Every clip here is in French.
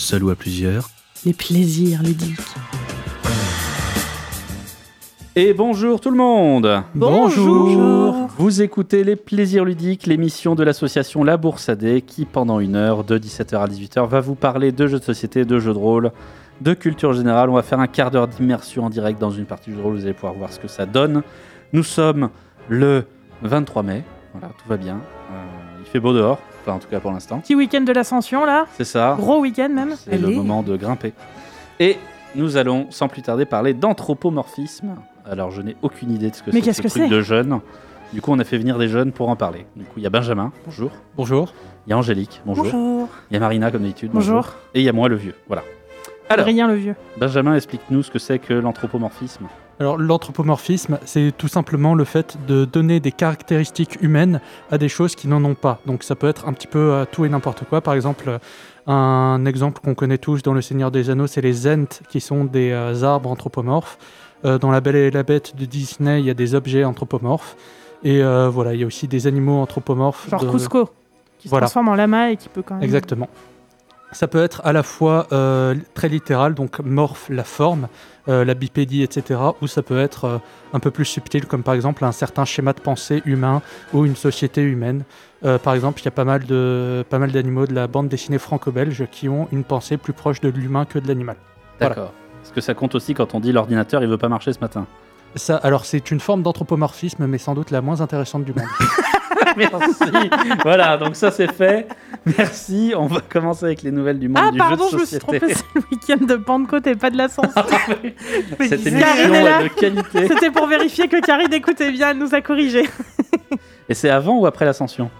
seul ou à plusieurs. Les plaisirs ludiques. Et bonjour tout le monde Bonjour. Vous écoutez Les Plaisirs Ludiques, l'émission de l'association La Boursadée qui, pendant une heure, de 17h à 18h, va vous parler de jeux de société, de jeux de rôle, de culture générale. On va faire un quart d'heure d'immersion en direct dans une partie du jeu de rôle, vous allez pouvoir voir ce que ça donne. Nous sommes le 23 mai, voilà, tout va bien. Euh, il fait beau dehors, enfin en tout cas pour l'instant. Petit week-end de l'ascension là. C'est ça. Gros week-end même. C'est le moment de grimper. Et nous allons sans plus tarder parler d'anthropomorphisme. Alors je n'ai aucune idée de ce que Mais c'est qu'est-ce ce que truc c'est de jeunes. Du coup on a fait venir des jeunes pour en parler. Du coup il y a Benjamin, bonjour. Bonjour. Il y a Angélique, bonjour. Bonjour. Il y a Marina comme d'habitude, Bonjour. Et il y a moi le vieux, voilà. Alors Rien le vieux. Benjamin explique-nous ce que c'est que l'anthropomorphisme. Alors l'anthropomorphisme, c'est tout simplement le fait de donner des caractéristiques humaines à des choses qui n'en ont pas. Donc ça peut être un petit peu euh, tout et n'importe quoi. Par exemple, euh, un exemple qu'on connaît tous dans Le Seigneur des Anneaux, c'est les Ents, qui sont des euh, arbres anthropomorphes. Euh, dans La Belle et la Bête de Disney, il y a des objets anthropomorphes. Et euh, voilà, il y a aussi des animaux anthropomorphes. Genre de- Cusco. Qui se transforme en lama et qui peut quand même. Exactement. Ça peut être à la fois très littéral, donc morphe, la forme, euh, la bipédie, etc. Ou ça peut être euh, un peu plus subtil, comme par exemple un certain schéma de pensée humain ou une société humaine. Euh, par exemple, il y a pas mal de pas mal d'animaux de la bande dessinée franco-belge qui ont une pensée plus proche de l'humain que de l'animal. Voilà. D'accord. Est-ce que ça compte aussi quand on dit l'ordinateur il veut pas marcher ce matin? Ça, alors c'est une forme d'anthropomorphisme, mais sans doute la moins intéressante du monde. Merci. voilà, donc ça c'est fait. Merci. On va commencer avec les nouvelles du monde Ah du pardon, jeu je de me suis société. trompée, c'est le week-end de Pentecôte et pas de l'ascension. Cette Karine émission est de qualité. C'était pour vérifier que Karine écoutait bien, elle nous a corrigé. Et c'est avant ou après l'ascension?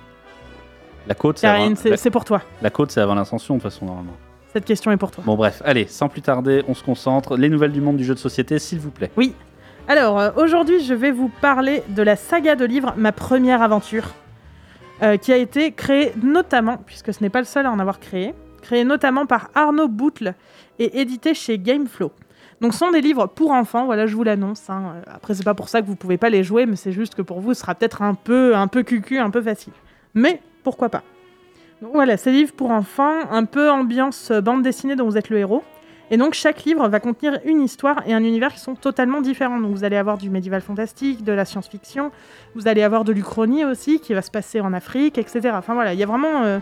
La côte, c'est Karine, c'est pour toi. la côte, c'est avant l'ascension de toute façon normalement. Cette question est pour toi. Bon bref, allez, sans plus tarder, on se concentre. Les nouvelles du monde du jeu de société, s'il vous plaît. Alors, euh, aujourd'hui, je vais vous parler de la saga de livres Ma première aventure, euh, qui a été créée notamment, puisque ce n'est pas le seul à en avoir créé, créée notamment par Arnaud Boutle et édité chez Gameflow. Donc, ce sont des livres pour enfants, voilà, je vous l'annonce. hein. Après, c'est pas pour ça que vous pouvez pas les jouer, mais c'est juste que pour vous, ce sera peut-être un peu, un peu cucu, un peu facile. Mais pourquoi pas? Donc voilà, ces livres pour enfants, un peu ambiance euh, bande dessinée dont vous êtes le héros. Et donc chaque livre va contenir une histoire et un univers qui sont totalement différents. Donc vous allez avoir du médiéval fantastique, de la science-fiction, vous allez avoir de l'Uchronie aussi qui va se passer en Afrique, etc. Enfin voilà, il y a vraiment euh,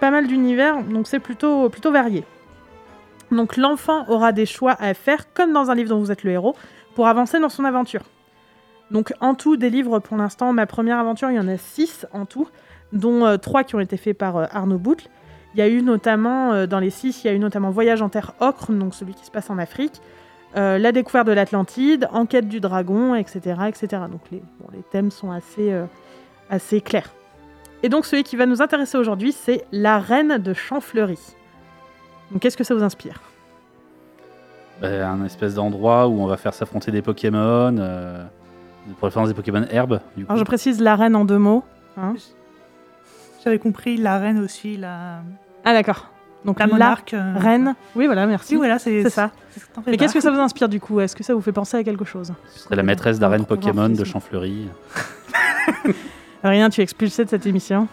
pas mal d'univers, donc c'est plutôt, plutôt varié. Donc l'enfant aura des choix à faire, comme dans un livre dont vous êtes le héros, pour avancer dans son aventure. Donc en tout, des livres pour l'instant, ma première aventure, il y en a six en tout, dont euh, trois qui ont été faits par euh, Arnaud Boutle. Il y a eu notamment, euh, dans les six, il y a eu notamment Voyage en terre ocre, donc celui qui se passe en Afrique, euh, La découverte de l'Atlantide, Enquête du dragon, etc. etc. Donc les, bon, les thèmes sont assez, euh, assez clairs. Et donc celui qui va nous intéresser aujourd'hui, c'est La Reine de Champfleury. Donc qu'est-ce que ça vous inspire? Ben, un espèce d'endroit où on va faire s'affronter des Pokémon. Euh, de préférence des Pokémon herbes. Du coup. Alors je précise La Reine en deux mots. hein. J'avais compris la reine aussi, la, Ah d'accord. Donc la la, monarque. euh, reine. Oui voilà, merci. Oui, voilà, c'est C'est ça. Mais qu'est-ce que ça vous inspire du coup? Est-ce que ça vous fait penser à quelque chose? Ce serait la maîtresse d'arène. Pokémon de Champfleury. Rien, tu es expulsé de cette émission.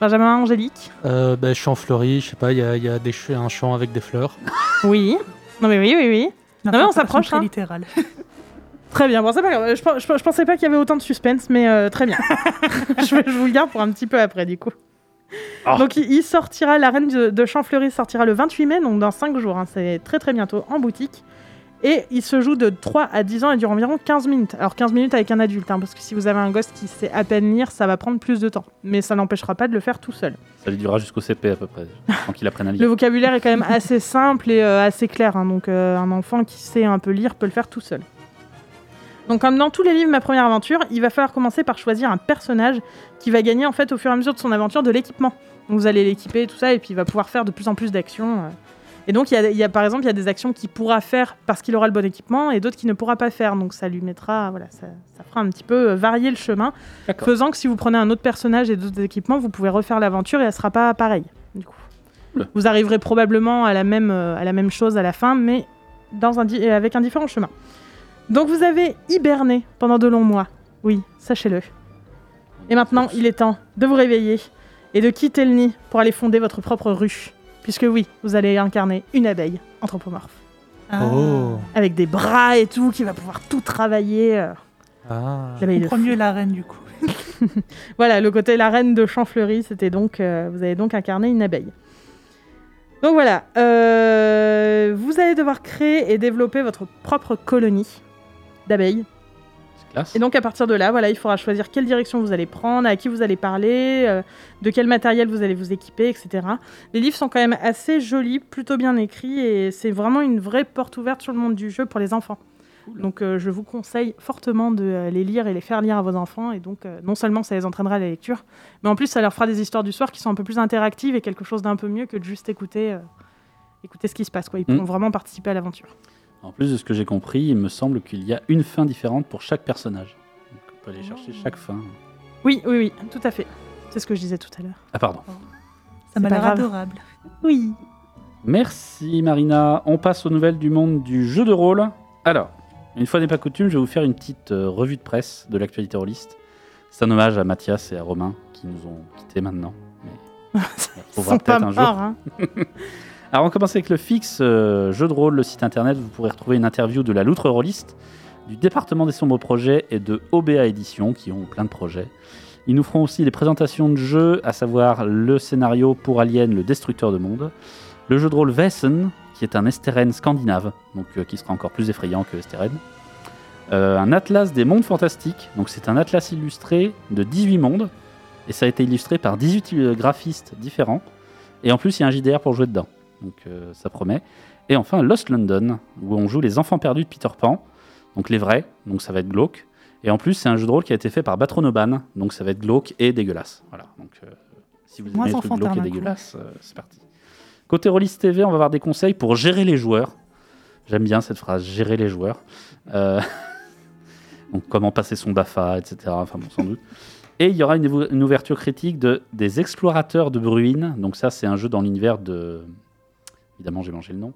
Benjamin Angélique? Euh, ben, champ fleuri, je sais pas, il y a, il y a des ch- un champ avec des fleurs. Oui. Non mais oui, oui, oui. Non, Non, mais on c'est s'approche, très hein. littéral. Très bien, bon c'est pas grave. Je, pen- je- je pensais pas qu'il y avait autant de suspense, mais euh, très bien. je, je vous le garde pour un petit peu après du coup. Ah. Donc il, sortira, la reine de, de Champfleury sortira le 28 mai, donc dans 5 jours, hein, c'est très très bientôt en boutique. Et il se joue de 3 à 10 ans et dure environ 15 minutes. Alors 15 minutes avec un adulte, hein, parce que si vous avez un gosse qui sait à peine lire, ça va prendre plus de temps. Mais ça n'empêchera pas de le faire tout seul. Ça lui durera jusqu'au CP à peu près. Tant qu'il apprenne à Le lire. vocabulaire est quand même assez simple et euh, assez clair, hein, donc euh, un enfant qui sait un peu lire peut le faire tout seul. Donc comme dans tous les livres Ma Première Aventure, il va falloir commencer par choisir un personnage qui va gagner en fait au fur et à mesure de son aventure de l'équipement. Donc vous allez l'équiper, tout ça, et puis il va pouvoir faire de plus en plus d'actions. euh. Et donc il y a, il y a, par exemple il y a des actions qu'il pourra faire parce qu'il aura le bon équipement et d'autres qu'il ne pourra pas faire. Donc ça lui mettra, voilà, ça, ça fera un petit peu euh, varier le chemin, faisant que si vous prenez un autre personnage et d'autres équipements, vous pouvez refaire l'aventure et elle sera pas pareille. Du coup, Oula. vous arriverez probablement à la même euh, à la même chose à la fin, mais dans un di- avec un différent chemin. Donc vous avez hiberné pendant de longs mois. Oui, sachez-le. Et maintenant, il est temps de vous réveiller et de quitter le nid pour aller fonder votre propre rue. Puisque oui, vous allez incarner une abeille anthropomorphe. Ah. Oh. Avec des bras et tout, qui va pouvoir tout travailler. euh, Ah. l'abeille On mieux la reine du coup. Voilà, le côté la reine de Champfleury, c'était donc, euh, vous allez donc incarner une abeille. Donc voilà, euh, vous allez devoir créer et développer votre propre colonie d'abeilles. Et donc à partir de là, voilà, il faudra choisir quelle direction vous allez prendre, à qui vous allez parler, euh, de quel matériel vous allez vous équiper, etc. Les livres sont quand même assez jolis, plutôt bien écrits, et c'est vraiment une vraie porte ouverte sur le monde du jeu pour les enfants. Donc euh, je vous conseille fortement de euh, les lire et les faire lire à vos enfants, et donc non seulement ça les entraînera à la lecture, mais en plus ça leur fera des histoires du soir qui sont un peu plus interactives et quelque chose d'un peu mieux que de juste écouter, écouter ce qui se passe. Quoi. Ils Mm. pourront vraiment participer à l'aventure. En plus de ce que j'ai compris, il me semble qu'il y a une fin différente pour chaque personnage. Donc on peut aller chercher chaque fin. Oui, oui, oui, tout à fait. C'est ce que je disais tout à l'heure. Ah pardon. Ça m'a pas l'air grave. adorable. Oui. Merci Marina. On passe aux nouvelles du monde du jeu de rôle. Alors, une fois n'est pas coutume, je vais vous faire une petite euh, revue de presse de l'actualité rôliste. C'est un hommage à Mathias et à Romain qui nous ont quittés maintenant. Mais on retrouvera peut-être un jour. hein. Alors on commence avec le fixe euh, jeu de rôle, le site internet. Vous pourrez retrouver une interview de la Loutre Rôliste, du département des sombres projets et de OBA Édition qui ont plein de projets. Ils nous feront aussi des présentations de jeux, à savoir le scénario pour Alien, le destructeur de monde, le jeu de rôle Vessen, qui est un Esteren scandinave, donc euh, qui sera encore plus effrayant que Esteren. Euh, un atlas des mondes fantastiques, donc c'est un atlas illustré de 18 mondes, et ça a été illustré par 18 euh, graphistes différents. Et en plus, il y a un JDR pour jouer dedans. Donc euh, ça promet. Et enfin Lost London, où on joue les enfants perdus de Peter Pan, donc les vrais, donc ça va être glauque. Et en plus, c'est un jeu de rôle qui a été fait par Batronoban, donc ça va être glauque et dégueulasse. Voilà. Donc euh, si vous aimez les trucs glauques et dégueulasses, euh, c'est parti. Côté Rollis TV, on va avoir des conseils pour gérer les joueurs. J'aime bien cette phrase, gérer les joueurs. Euh, donc comment passer son BAFA, etc. Enfin bon, sans doute. Et il y aura une, une ouverture critique de des explorateurs de Bruine. Donc ça, c'est un jeu dans l'univers de... Évidemment, j'ai mangé le nom.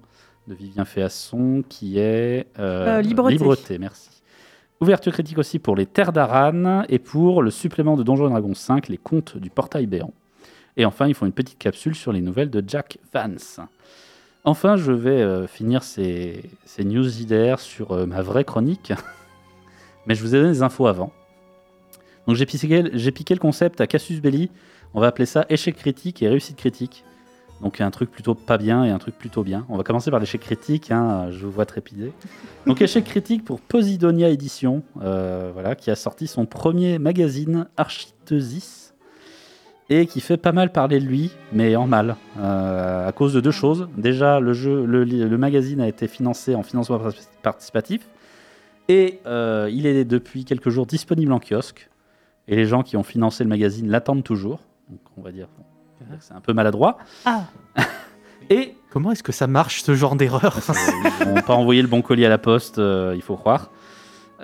De Vivien Féasson, qui est... euh, Euh, Libreté. merci. Ouverture critique aussi pour les Terres d'Aran et pour le supplément de Donjons et Dragons 5, les Contes du Portail Béant. Et enfin, ils font une petite capsule sur les nouvelles de Jack Vance. Enfin, je vais euh, finir ces, ces news JDR sur euh, ma vraie chronique. Mais je vous ai donné des infos avant. Donc j'ai piqué, j'ai piqué le concept à Cassius Belli. On va appeler ça échec critique et réussite critique. Donc un truc plutôt pas bien et un truc plutôt bien. On va commencer par l'échec critique, hein, je vous vois trépider. Donc échec critique pour Posidonia Édition, euh, voilà, qui a sorti son premier magazine Architeusis et qui fait pas mal parler de lui, mais en mal, euh, à cause de deux choses. Déjà, le, magazine a été financé en financement par- participatif et euh, il est depuis quelques jours disponible en kiosque. Et les gens qui ont financé le magazine l'attendent toujours. Donc on va dire, c'est un peu maladroit. Ah, Et Comment est-ce que ça marche ce genre d'erreur ils n'ont pas envoyé le bon colis à la poste, euh, il faut croire.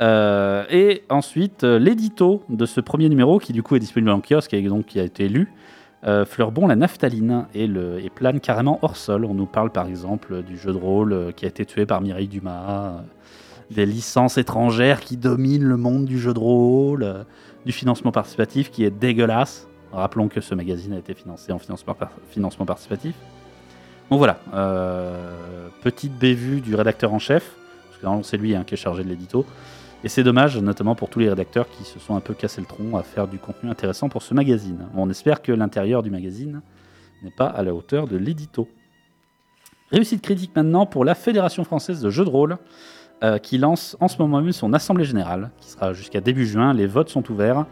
Euh, et ensuite, euh, l'édito de ce premier numéro, qui du coup est disponible en kiosque et donc qui a été lu, euh, fleurbon la naphtaline et, le, et plane carrément hors sol. On nous parle par exemple du jeu de rôle euh, qui a été tué par Mireille Dumas, euh, des licences étrangères qui dominent le monde du jeu de rôle, euh, du financement participatif qui est dégueulasse. Rappelons que ce magazine a été financé en financement, par- financement participatif. Donc voilà, euh, petite bévue du rédacteur en chef, parce que c'est lui hein, qui est chargé de l'édito. Et c'est dommage, notamment pour tous les rédacteurs qui se sont un peu cassé le tronc à faire du contenu intéressant pour ce magazine. On espère que l'intérieur du magazine n'est pas à la hauteur de l'édito. Réussite critique maintenant pour la Fédération française de jeux de rôle, euh, qui lance en ce moment même son assemblée générale, qui sera jusqu'à début juin. Les votes sont ouverts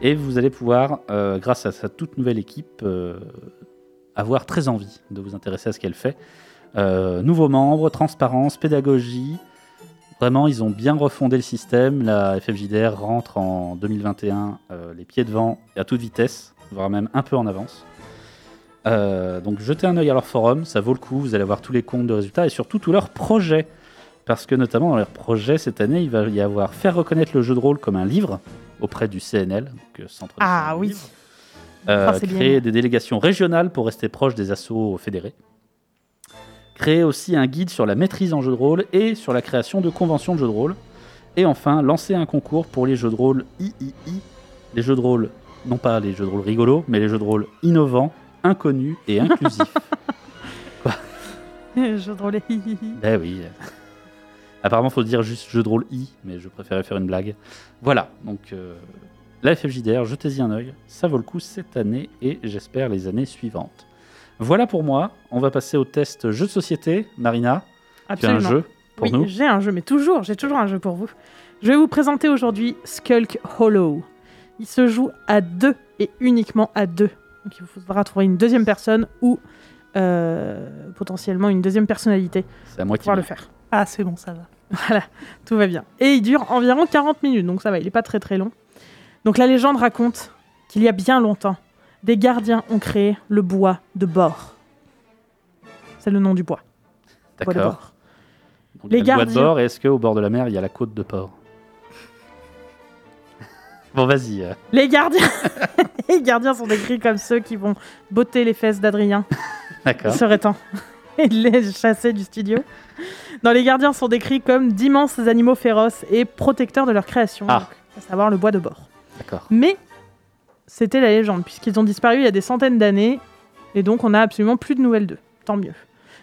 et vous allez pouvoir, euh, grâce à sa toute nouvelle équipe, euh, avoir très envie de vous intéresser à ce qu'elle fait. Euh, nouveaux membres, transparence, pédagogie. Vraiment, ils ont bien refondé le système. La FFJDR rentre en 2021 euh, les pieds devant à toute vitesse, voire même un peu en avance. Donc jetez un œil à leur forum, ça vaut le coup. Vous allez voir tous les comptes de résultats et surtout tous leurs projets. Parce que notamment dans leurs projets cette année, il va y avoir faire reconnaître le jeu de rôle comme un livre auprès du CNL, donc euh, Centre Ah oui. Euh, bien. créer des délégations régionales pour rester proche des assauts fédérés. Créer aussi un guide sur la maîtrise en jeu de rôle et sur la création de conventions de jeux de rôle. Et enfin, lancer un concours pour les jeux de rôle III, les jeux de rôle, non pas les jeux de rôle rigolos, mais les jeux de rôle innovants, inconnus et inclusifs. Jeu de rôle. Ben oui. Apparemment, faut dire juste jeu de rôle I, mais je préférais faire une blague. Voilà, donc euh, la FFJDR, jetez-y un œil. Ça vaut le coup cette année et j'espère les années suivantes. Voilà pour moi. On va passer au test jeu de société. Marina, tu as un Absolument. jeu pour oui, nous? j'ai un jeu, mais toujours, j'ai toujours un jeu pour vous. Je vais vous présenter aujourd'hui Skulk Hollow. Il se joue à deux et uniquement à deux. Donc il vous faudra trouver une deuxième personne ou euh, potentiellement une deuxième personnalité pour pouvoir le faire. Ah, c'est bon, ça va. Voilà, tout va bien. Et il dure environ 40 minutes, donc ça va, il n'est pas très très long. Donc la légende raconte qu'il y a bien longtemps, des gardiens ont créé le bois de bord. C'est le nom du bois. Bois de D'accord. bord. Donc, Les il le bois de gardiens- bord est-ce qu'au bord de la mer, il y a la côte de port Bon, vas-y. euh, Les gardiens, les gardiens sont décrits comme ceux qui vont botter les fesses d'Adrien. Il D'accord. serait temps et de les chasser du studio. Dans les gardiens sont décrits comme d'immenses animaux féroces et protecteurs de leur création, Ah. donc, à savoir le bois de bord. D'accord. Mais c'était la légende, puisqu'ils ont disparu il y a des centaines d'années, et donc on n'a absolument plus de nouvelles d'eux. Tant mieux.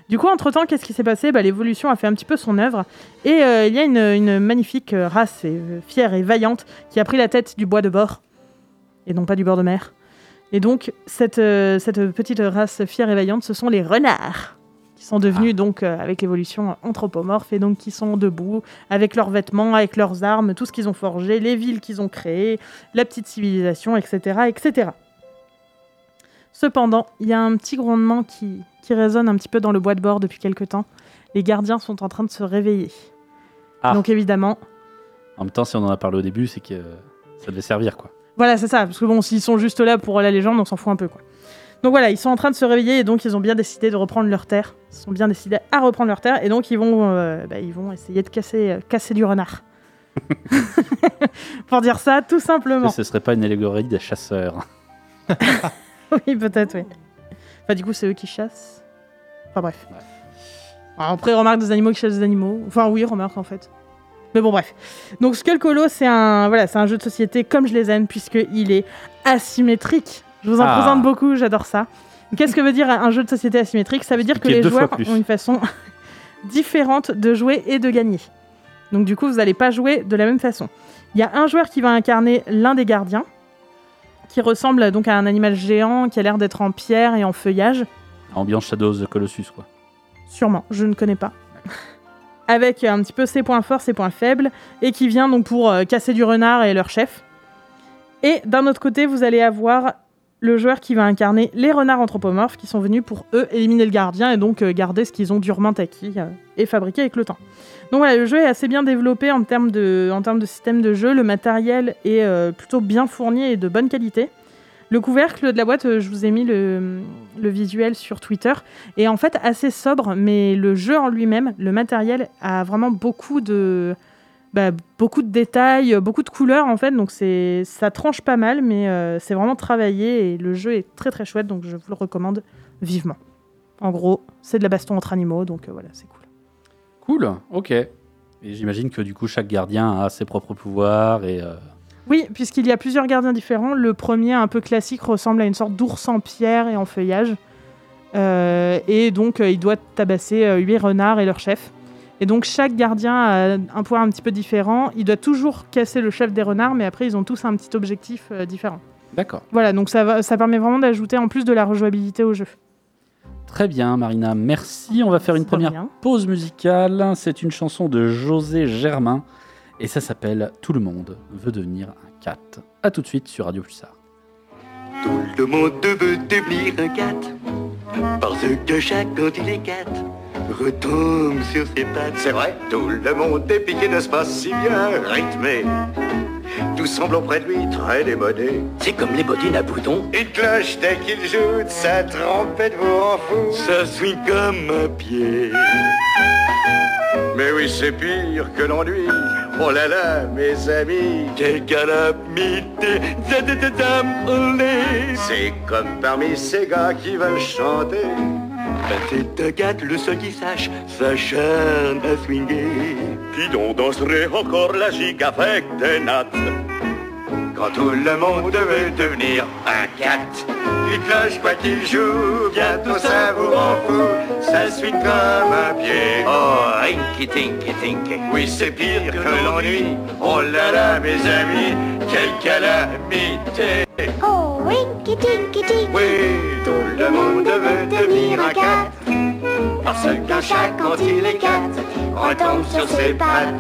Du coup, entre-temps, qu'est-ce qui s'est passé? Bah, L'évolution a fait un petit peu son œuvre, et euh, il y a une, une magnifique euh, race et, euh, fière et vaillante qui a pris la tête du bois de bord, et non pas du bord de mer. Et donc, cette, cette petite race fière et vaillante, ce sont les renards, qui sont devenus, donc, euh, avec l'évolution, anthropomorphes, et donc qui sont debout, avec leurs vêtements, avec leurs armes, tout ce qu'ils ont forgé, les villes qu'ils ont créées, la petite civilisation, etc. etc. Cependant, il y a un petit grondement qui, qui résonne un petit peu dans le bois de bord depuis quelque temps. Les gardiens sont en train de se réveiller. Ah. Donc évidemment, En même temps, si on en a parlé au début, c'est que euh, ça devait servir, quoi. voilà, c'est ça. Parce que bon, s'ils sont juste là pour la légende, on s'en fout un peu, quoi. Donc voilà, ils sont en train de se réveiller et donc ils ont bien décidé de reprendre leur terre. Ils sont bien décidés à reprendre leur terre et donc ils vont, euh, bah, ils vont essayer de casser, euh, casser du renard. pour dire ça, tout simplement. Ce serait pas une allégorie des chasseurs. Oui, peut-être, oui. Enfin, du coup, c'est eux qui chassent. Enfin, bref. Ouais. Alors, après, remarque des animaux qui chassent des animaux. Enfin, oui, remarque, en fait. Mais bon, bref. Donc, Skull Hollow, c'est un, voilà, c'est un jeu de société comme je les aime, puisqu'il est asymétrique. Je vous en Ah. présente beaucoup, j'adore ça. Qu'est-ce que veut dire un jeu de société asymétrique? Ça veut dire que les joueurs ont une façon différente de jouer et de gagner. Donc, du coup, vous n'allez pas jouer de la même façon. Il y a un joueur qui va incarner l'un des gardiens, qui ressemble donc à un animal géant qui a l'air d'être en pierre et en feuillage. Ambiance Shadows of the Colossus, quoi. Sûrement, je ne connais pas. Avec un petit peu ses points forts, ses points faibles, et qui vient donc pour euh, casser du renard et leur chef. Et d'un autre côté, vous allez avoir le joueur qui va incarner les renards anthropomorphes qui sont venus pour eux éliminer le gardien et donc euh, garder ce qu'ils ont durement acquis euh, et fabriqué avec le temps. Donc voilà, le jeu est assez bien développé en termes de, système de jeu. Le matériel est euh, plutôt bien fourni et de bonne qualité. Le couvercle de la boîte, je vous ai mis le visuel sur Twitter, est en fait assez sobre, mais le jeu en lui-même, le matériel, a vraiment beaucoup de, bah, beaucoup de détails, euh, beaucoup de couleurs en fait, donc c'est ça tranche pas mal, mais euh, c'est vraiment travaillé et le jeu est très très chouette, donc je vous le recommande vivement. En gros, c'est de la baston entre animaux, donc euh, voilà, c'est cool. Cool, ok. Et j'imagine que du coup, chaque gardien a ses propres pouvoirs et. euh, Oui, puisqu'il y a plusieurs gardiens différents. Le premier, un peu classique, ressemble à une sorte d'ours en pierre et en feuillage. Euh, et donc, euh, il doit tabasser euh, huit renards et leur chef. Et donc, chaque gardien a un pouvoir un petit peu différent. Il doit toujours casser le chef des renards, mais après, ils ont tous un petit objectif euh, différent. D'accord. Voilà, donc ça, va, ça permet vraiment d'ajouter en plus de la rejouabilité au jeu. Très bien, Marina. Merci. On va faire une première pause musicale. C'est une chanson de José Germain et ça s'appelle Tout le monde veut devenir un cat. A tout de suite sur Radio Pulsar. Tout le monde veut devenir un cat Parce que chaque quand il est cat Retombe sur ses pattes. C'est vrai, tout le monde est piqué de ce pas? Si bien rythmé. Tout semble auprès de lui très démodé. C'est comme les bottines à boutons. Une cloche dès qu'il joue de sa trompette vous rend fou Ça swing comme un pied. Mais oui c'est pire que l'ennui. Oh là là mes amis. Quelle calamité. C'est comme parmi ces gars qui veulent chanter C'est un gars le seul qui sache s'acharne à swinger Qui donc danserait encore la gigue avec des nattes? Quand tout le monde veut devenir un cat Quoi qu'il joue, bientôt ça vous rend fou ça suit comme un pied. Oh, rinky tinky tinky. Oui, c'est pire que l'ennui. Oh là là, mes amis, quelle calamité. Oh, winky tinky tinky. Oui, tout le monde veut devenir un cat. Parce qu'un chat, quand il est cat, retombe sur ses pattes.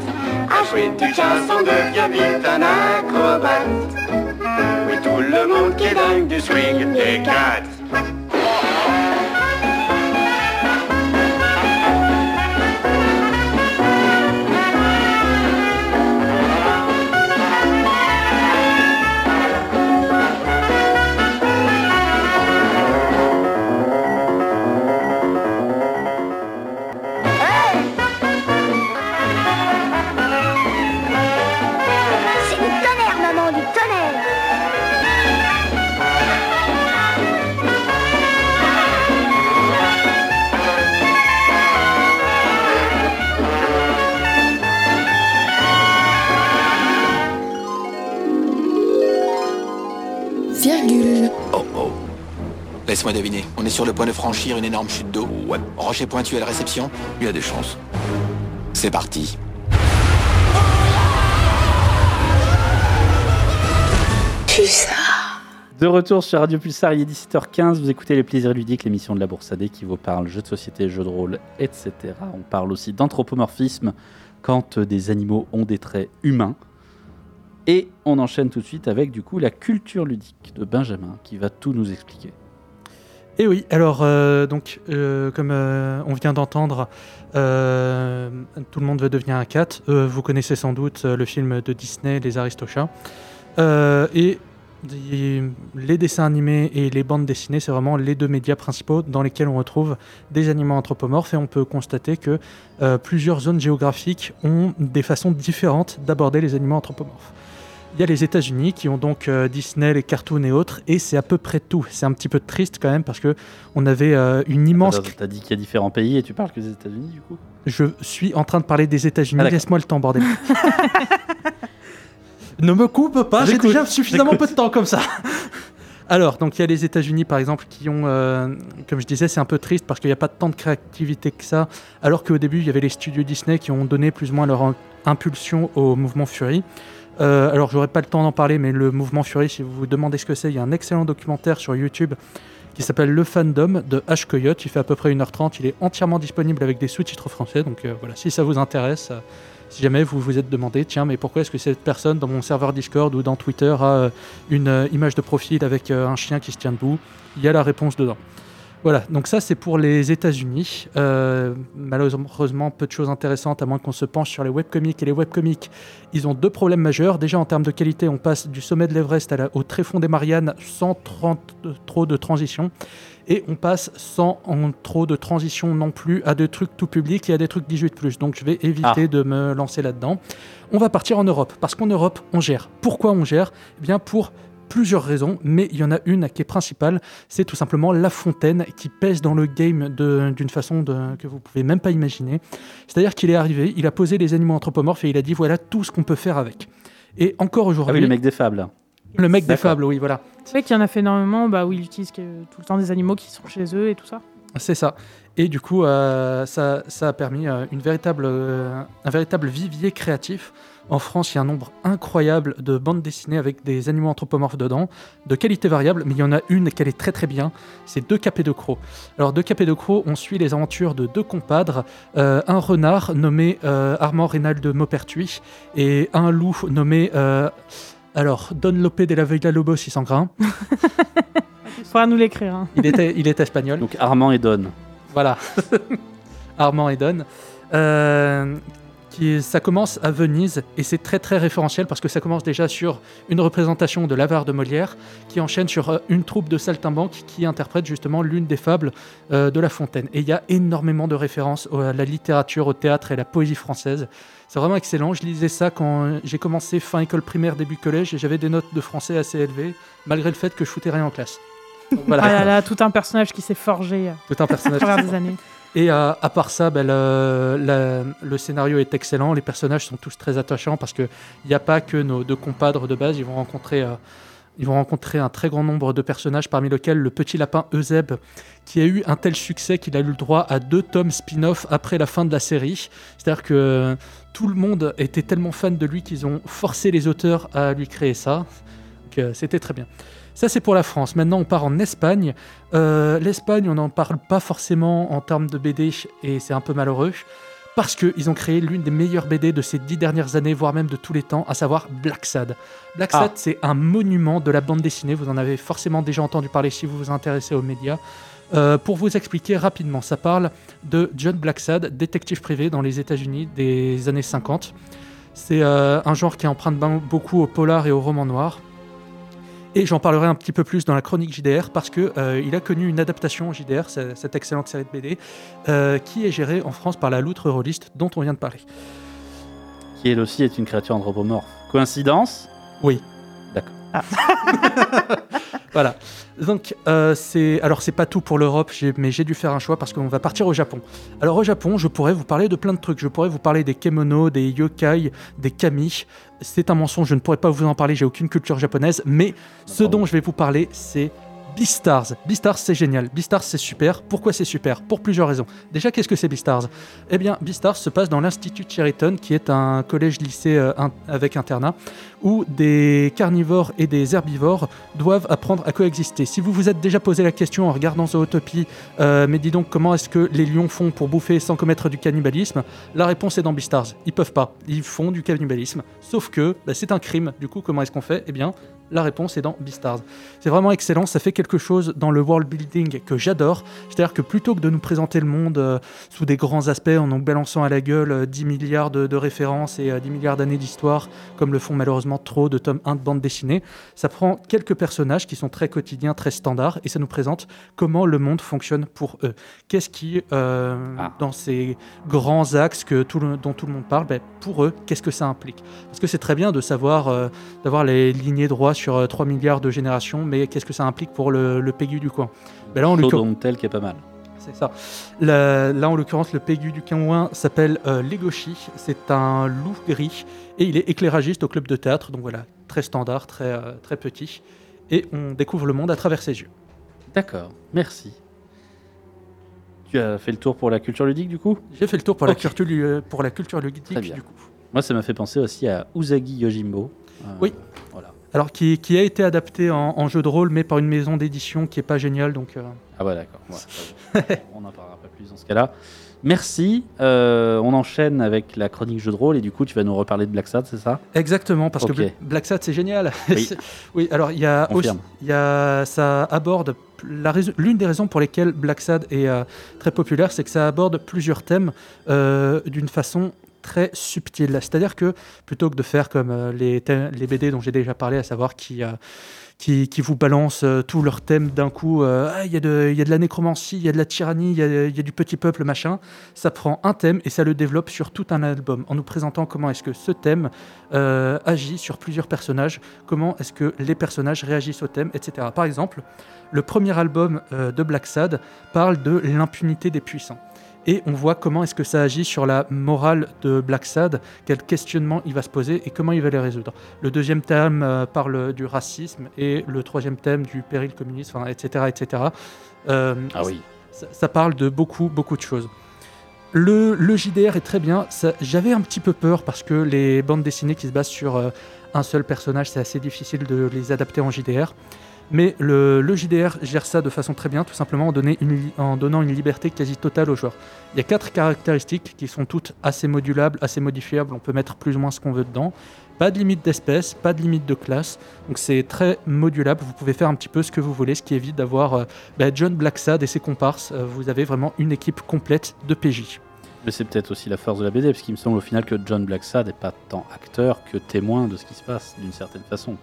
À jouer du jazz, on devient vite un acrobate. Tout le monde qui est dingue du swing des cats. Virgule. Oh oh. Laisse-moi deviner. On est sur le point de franchir une énorme chute d'eau. Ouais, Rocher pointu à la réception. il y a des chances. C'est parti. Pulsar. De retour sur Radio Pulsar, il est 17h15, vous écoutez Les Plaisirs Ludiques, l'émission de la Bourse AD qui vous parle jeux de société, jeux de rôle, etc. On parle aussi d'anthropomorphisme quand des animaux ont des traits humains. Et on enchaîne tout de suite avec du coup la culture ludique de Benjamin qui va tout nous expliquer. Et oui, alors, euh, donc, euh, comme euh, on vient d'entendre, tout le monde veut devenir un cat. Vous connaissez sans doute le film de Disney, Les Aristochats. Et les dessins animés et les bandes dessinées, c'est vraiment les deux médias principaux dans lesquels on retrouve des animaux anthropomorphes. Et on peut constater que plusieurs zones géographiques ont des façons différentes d'aborder les animaux anthropomorphes. Il y a les États-Unis qui ont donc euh, Disney, les cartoons et autres, et c'est à peu près tout. C'est un petit peu triste quand même parce que on avait euh, une immense. Tu as dit qu'il y a différents pays et tu parles que des États-Unis du coup? Je suis en train de parler des États-Unis. Ah. Laisse-moi le temps, bordel. ne me coupe pas. J'ai déjà suffisamment peu de temps comme ça. Alors, donc il y a les États-Unis par exemple qui ont, euh, comme je disais, c'est un peu triste parce qu'il n'y a pas tant de créativité que ça. Alors qu'au début, il y avait les studios Disney qui ont donné plus ou moins leur im- impulsion au mouvement Fury. Euh, alors, j'aurais pas le temps d'en parler, mais le mouvement Fury, si vous vous demandez ce que c'est, il y a un excellent documentaire sur YouTube qui s'appelle Le Fandom de H. Coyote. Il fait à peu près 1h30. Il est entièrement disponible avec des sous-titres français. Donc euh, voilà, si ça vous intéresse, euh, si jamais vous vous êtes demandé, tiens, mais pourquoi est-ce que cette personne dans mon serveur Discord ou dans Twitter a une image de profil avec un chien qui se tient debout? Il y a la réponse dedans. Voilà, donc ça c'est pour les États-Unis. Euh, malheureusement, peu de choses intéressantes à moins qu'on se penche sur les webcomics. Et les webcomics, ils ont deux problèmes majeurs. Déjà en termes de qualité, on passe du sommet de l'Everest au tréfonds des Mariannes sans trop de transition. Et on passe sans en trop de transition non plus à des trucs tout public et à des trucs 18+. Donc je vais éviter Ah. de me lancer là-dedans. On va partir en Europe, parce qu'en Europe, on gère. Pourquoi on gère? Eh bien pour plusieurs raisons, mais il y en a une qui est principale, c'est tout simplement La Fontaine qui pèse dans le game de- d'une façon de- que vous pouvez même pas imaginer. C'est-à-dire qu'il est arrivé, il a posé les animaux anthropomorphes et il a dit voilà tout ce qu'on peut faire avec. Et encore Ah aujourd'hui, oui, le mec des fables. le mec des fables, oui, voilà. C'est vrai qu'il y en a fait énormément bah, où ils utilisent que- tout le temps des animaux qui sont chez eux et tout ça. C'est ça. Et du coup, euh, ça, ça a permis euh, une véritable, euh, un véritable vivier créatif. En France, il y a un nombre incroyable de bandes dessinées avec des animaux anthropomorphes dedans, de qualité variable, mais il y en a une qui est très très bien, c'est Deux Capés de Crocs. Alors, Deux Capés de Crocs, on suit les aventures de deux compadres, euh, un renard nommé euh, Armand Reynald de Maupertuis et un loup nommé... euh, alors, Don Lope de la Vega Lobo 600 grains. Il faudra nous l'écrire. hein. Il était, il est espagnol. Donc Armand et Don. Voilà. Armand et Don. Euh, qui, ça commence à Venise et c'est très très référentiel parce que ça commence déjà sur une représentation de l'avare de Molière qui enchaîne sur euh, une troupe de saltimbanques qui interprète justement l'une des fables euh, de La Fontaine. Et il y a énormément de références à la littérature, au théâtre et à la poésie française. C'est vraiment excellent. Je lisais ça quand j'ai commencé fin école primaire, début collège et j'avais des notes de français assez élevées malgré le fait que je foutais rien en classe. Voilà, Ah là là, tout un personnage qui s'est forgé euh, tout un à personnage. travers des années. Et euh, à part ça, ben, le, scénario est excellent. Les personnages sont tous très attachants parce qu'il n'y a pas que nos deux compadres de base. Ils vont rencontrer euh, Ils vont rencontrer un très grand nombre de personnages, parmi lesquels le petit lapin Euseb, qui a eu un tel succès qu'il a eu le droit à deux tomes spin-off après la fin de la série. C'est-à-dire que tout le monde était tellement fan de lui qu'ils ont forcé les auteurs à lui créer ça. Euh, c'était très bien. Ça, c'est pour la France. Maintenant, on part en Espagne. Euh, L'Espagne, on n'en parle pas forcément en termes de BD et c'est un peu malheureux. Parce qu'ils ont créé l'une des meilleures BD de ces dix dernières années, voire même de tous les temps, à savoir Black Sad. Black Sad, Ah. c'est un monument de la bande dessinée. Vous en avez forcément déjà entendu parler si vous vous intéressez aux médias. Euh, pour vous expliquer rapidement, ça parle de John Blacksad, détective privé dans les États-Unis des années 50. C'est euh, un genre qui emprunte beaucoup au polar et au roman noir. Et j'en parlerai un petit peu plus dans la chronique JDR parce que euh, il a connu une adaptation JDR, ce- cette excellente série de BD, euh, qui est gérée en France par la Loutre Rôliste dont on vient de parler. Qui elle aussi est une créature anthropomorphe. Coïncidence? Oui. D'accord. Voilà. Donc, euh, c'est alors c'est pas tout pour l'Europe, mais j'ai dû faire un choix parce qu'on va partir au Japon. Alors au Japon, je pourrais vous parler de plein de trucs. Je pourrais vous parler des kemonos, des yokai, des kami. C'est un mensonge, je ne pourrais pas vous en parler. J'ai aucune culture japonaise, mais ce dont je vais vous parler, c'est Beastars. Beastars, c'est génial. Beastars, c'est super. Pourquoi c'est super? Pour plusieurs raisons. Déjà, qu'est-ce que c'est Beastars? Eh bien, Beastars se passe dans l'Institut Cheriton, qui est un collège-lycée euh, avec internat, où des carnivores et des herbivores doivent apprendre à coexister. Si vous vous êtes déjà posé la question en regardant Zootopie, euh, mais dis donc comment est-ce que les lions font pour bouffer sans commettre du cannibalisme? La réponse est dans Beastars. Ils peuvent pas. Ils font du cannibalisme. Sauf que bah, c'est un crime. Du coup, comment est-ce qu'on fait? Eh bien, la réponse est dans Beastars. C'est vraiment excellent. Ça fait quelque chose dans le world building que j'adore. C'est-à-dire que plutôt que de nous présenter le monde euh, sous des grands aspects en nous balançant à la gueule euh, 10 milliards de, de références et euh, 10 milliards d'années d'histoire, comme le font malheureusement trop de tomes 1 de bande dessinée, ça prend quelques personnages qui sont très quotidiens, très standards, et ça nous présente comment le monde fonctionne pour eux. Qu'est-ce qui, euh, Ah. dans ces grands axes que tout le- dont tout le monde parle, ben, pour eux, qu'est-ce que ça implique? Parce que c'est très bien de savoir, euh, d'avoir les lignées droits sur euh, 3 milliards de générations, mais qu'est-ce que ça implique pour le, le Pégu du coin? Ben là, en l'occurrence- tel qui est pas mal. c'est ça. Là, là, en l'occurrence, le Pégu du Quinouin s'appelle euh, Legoshi. C'est un loup gris et il est éclairagiste au club de théâtre. Donc voilà, très standard, très, euh, très petit. Et on découvre le monde à travers ses yeux. D'accord, merci. Tu as fait le tour pour la culture ludique du coup? J'ai fait le tour pour, la culture, lu- pour la culture ludique du coup. Moi, ça m'a fait penser aussi à Usagi Yojimbo. Euh, Oui. Voilà. Alors, qui, qui a été adapté en, en jeu de rôle, mais par une maison d'édition qui est pas géniale. Donc, euh, Ah ouais, d'accord. Ouais. on n'en parlera pas plus dans ce cas-là. Merci. Euh, on enchaîne avec la chronique jeu de rôle et du coup, tu vas nous reparler de Black Sad, c'est ça? Exactement, parce que Bla- Black Sad, c'est génial. Oui. Oui, alors il y a aussi, y a, ça aborde l'une des raisons pour lesquelles Black Sad est euh, très populaire, c'est que ça aborde plusieurs thèmes euh, d'une façon très subtile. C'est-à-dire que plutôt que de faire comme euh, les, BD dont j'ai déjà parlé, à savoir qui euh, qui, vous balancent euh, tous leurs thèmes d'un coup. Ah, Il y, a de- la nécromancie, il y a de la tyrannie, il y y a du petit peuple, machin. Ça prend un thème et ça le développe sur tout un album en nous présentant comment est-ce que ce thème agit sur plusieurs personnages, comment est-ce que les personnages réagissent au thème, etc. Par exemple, le premier album de Black Sad parle de l'impunité des puissants. Et on voit comment est-ce que ça agit sur la morale de Black Sad, quel questionnement il va se poser et comment il va les résoudre. Le deuxième thème euh, parle du racisme et le troisième thème du péril communiste, etc. etc. Euh, Ah oui. ça, ça parle de beaucoup, beaucoup de choses. Le, le JDR est très bien. J'avais un petit peu peur parce que les bandes dessinées qui se basent sur euh, un seul personnage, c'est assez difficile de les adapter en JDR. Mais le, JDR gère ça de façon très bien, tout simplement en donnant une liberté quasi totale aux joueurs. Il y a quatre caractéristiques qui sont toutes assez modulables, assez modifiables. On peut mettre plus ou moins ce qu'on veut dedans. Pas de limite d'espèce, pas de limite de classe. Donc c'est très modulable. Vous pouvez faire un petit peu ce que vous voulez, ce qui évite d'avoir euh, bah, John Blacksad et ses comparses. Euh, vous avez vraiment une équipe complète de PJ. Mais c'est peut-être aussi la force de la BD, parce qu'il me semble au final que John Blacksad n'est pas tant acteur que témoin de ce qui se passe, d'une certaine façon.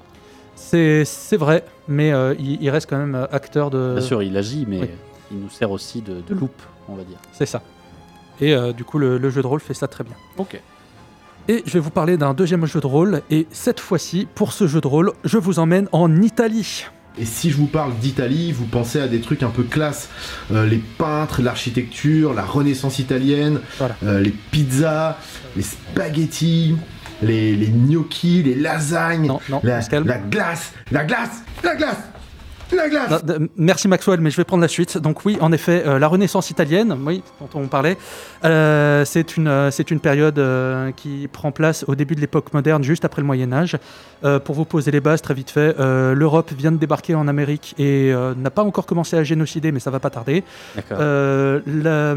C'est vrai, mais euh, il, il reste quand même euh, acteur de. Bien sûr, il agit, mais oui. il nous sert aussi de, de loupe, on va dire. C'est ça. Et euh, du coup, le, le jeu de rôle fait ça très bien. Ok. Et je vais vous parler d'un deuxième jeu de rôle. Et cette fois-ci, pour ce jeu de rôle, je vous emmène en Italie. Et si je vous parle d'Italie, vous pensez à des trucs un peu classe, Euh, les peintres, l'architecture, la Renaissance italienne, Voilà. euh, les pizzas, les spaghettis. Les, les gnocchis, les lasagnes, Non, non, la, glace, la glace, la glace, la glace. Non, merci Maxwell, mais je vais prendre la suite. Donc oui, en effet, euh, la Renaissance italienne, oui, dont on parlait, euh, c'est une, euh, c'est une période euh, qui prend place au début de l'époque moderne, juste après le Moyen Âge. Euh, pour vous poser les bases, très vite fait, euh, l'Europe vient de débarquer en Amérique et euh, n'a pas encore commencé à génocider, mais ça va pas tarder. D'accord. Euh, la-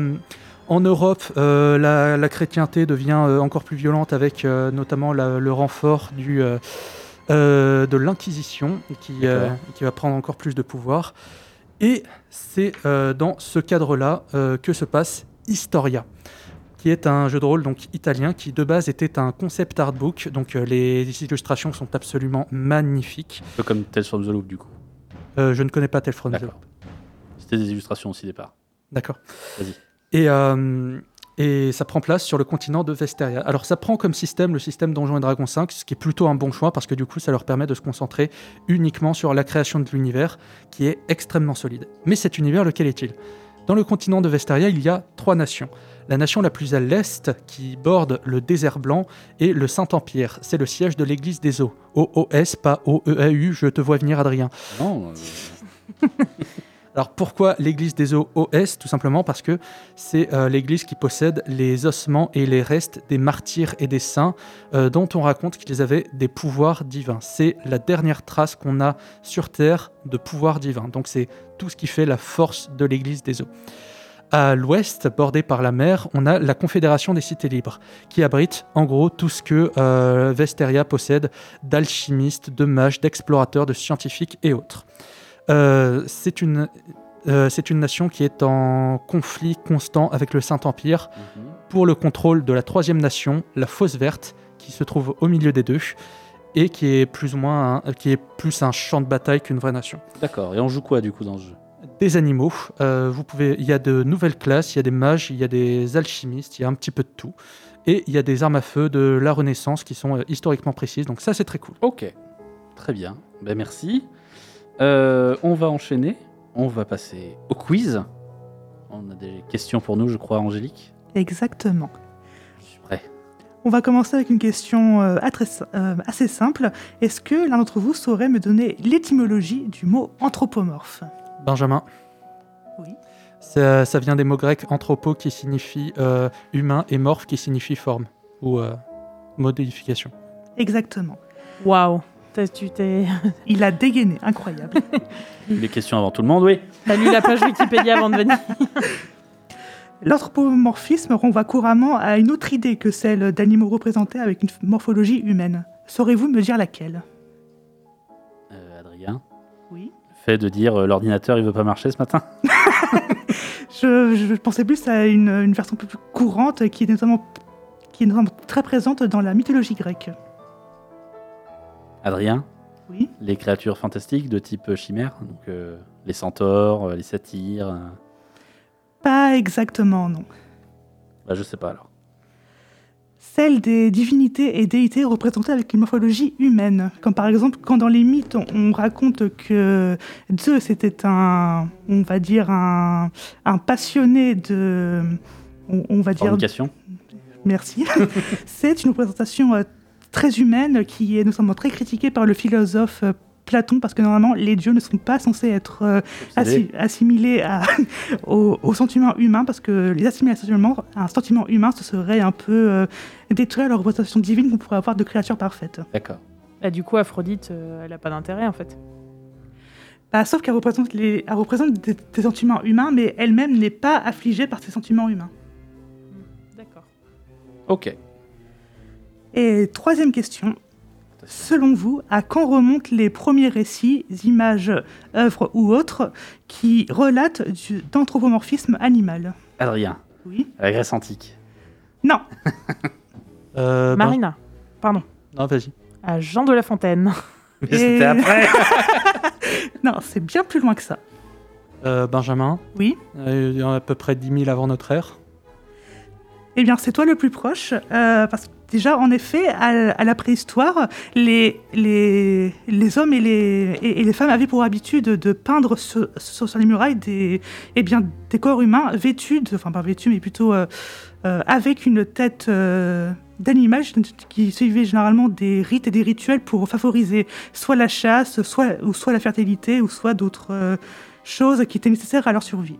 en Europe, euh, la, la chrétienté devient euh, encore plus violente avec euh, notamment la- le renfort du, de l'Inquisition qui, va prendre encore plus de pouvoir. Et c'est dans ce cadre-là que se passe Historia, qui est un jeu de rôle donc italien qui de base était un concept artbook. Donc euh, les illustrations sont absolument magnifiques. Un peu comme Tales from the Loop, du coup. Euh, je ne connais pas Tales from the D'accord. C'était des illustrations aussi, départ. D'accord. Vas-y. Et, euh, et ça prend place sur le continent de Vesteria. Alors ça prend comme système le système Donjons et Dragons 5, ce qui est plutôt un bon choix parce que du coup ça leur permet de se concentrer uniquement sur la création de l'univers qui est extrêmement solide. Mais cet univers, lequel est-il? Dans le continent de Vesteria, il y a trois nations. La nation la plus à l'est, qui borde le désert blanc, est le Saint-Empire. C'est le siège de l'église des eaux. O-O-S, pas O-E-A-U, je te vois venir Adrien. Non, euh, Alors pourquoi l'église des eaux OS Tout simplement parce que c'est euh, l'église qui possède les ossements et les restes des martyrs et des saints euh, dont on raconte qu'ils avaient des pouvoirs divins. C'est la dernière trace qu'on a sur Terre de pouvoir divin. Donc c'est tout ce qui fait la force de l'église des eaux. À l'ouest, bordé par la mer, on a la Confédération des cités libres, qui abrite en gros tout ce que euh, Vesteria possède d'alchimistes, de mages, d'explorateurs, de scientifiques et autres. Euh, c'est une, euh, c'est une nation qui est en conflit constant avec le Saint-Empire mhm. pour le contrôle de la troisième nation, la Fosse Verte, qui se trouve au milieu des deux et qui est plus ou moins un, qui est plus un champ de bataille qu'une vraie nation. D'accord. Et on joue quoi, du coup, dans ce jeu? Des animaux, euh, vous pouvez, il y a de nouvelles classes, il y a des mages, il y a des alchimistes, il y a un petit peu de tout, et il y a des armes à feu de la Renaissance qui sont euh, historiquement précises. Donc ça c'est très cool. Ok. Très bien. Ben, merci. Euh, on va enchaîner. On va passer au quiz. On a des questions pour nous, je crois, Angélique. Exactement. Je suis prêt. On va commencer avec une question euh, euh, assez simple. Est-ce que l'un d'entre vous saurait me donner l'étymologie du mot anthropomorphe? Benjamin. Oui. Ça, ça vient des mots grecs anthropo qui signifie euh, humain et morphe qui signifie forme ou euh, modification. Exactement. Waouh. T'as- Tu t'es. Il a dégainé, incroyable. Les questions avant tout le monde, oui. T'as lu la page Wikipédia avant de venir. L'anthropomorphisme renvoie couramment à une autre idée que celle d'animaux représentés avec une morphologie humaine. Saurez-vous me dire laquelle? Euh, Adrien? Oui. Le fait de dire euh, l'ordinateur il veut pas marcher ce matin? je, je pensais plus à une, une version un peu plus courante qui est, notamment, qui est notamment très présente dans la mythologie grecque. Adrien. Oui. Les créatures fantastiques de type chimère, donc euh, les centaures, euh, les satyres. euh, Pas exactement, non. bah, je sais pas alors. Celle des divinités et déités représentées avec une morphologie humaine. Comme par exemple, quand dans les mythes, on, on raconte que Zeus était un, on va dire, un, un passionné de. On, on va dire. Merci. C'est une représentation très humaine qui est notamment très critiquée par le philosophe euh, Platon parce que normalement les dieux ne sont pas censés être euh, assi- assimilés à- au, au sentiment humain parce que les assimiler à un sentiment, humain ce serait un peu euh, détruire la représentation divine qu'on pourrait avoir de créatures parfaites. D'accord. Bah, du coup, Aphrodite, euh, elle a pas d'intérêt en fait. Bah, sauf qu'elle représente, les, elle représente des, des sentiments humains mais elle-même n'est pas affligée par ces sentiments humains. D'accord. Ok. Et troisième question, Selon vous, à quand remontent les premiers récits, images, œuvres ou autres qui relatent du- d'anthropomorphisme animal? Adrien. Oui. La Grèce antique. Non. Euh, ben- Marina. Pardon. Non, vas-y. À Jean de La Fontaine. Mais c'était après. non, c'est bien plus loin que ça. Euh, Benjamin. Oui. Euh, il y en a à peu près 10 000 avant notre ère. Eh bien, c'est toi le plus proche, euh, parce que déjà, en effet, à, la préhistoire, les, les, les hommes et les, et, les femmes avaient pour habitude de peindre sur, les murailles des, eh bien, des corps humains vêtus, enfin pas vêtus, mais plutôt euh, euh, avec une tête euh, d'animal qui suivaient généralement des rites et des rituels pour favoriser soit la chasse, soit, ou soit la fertilité, ou soit d'autres choses qui étaient nécessaires à leur survie.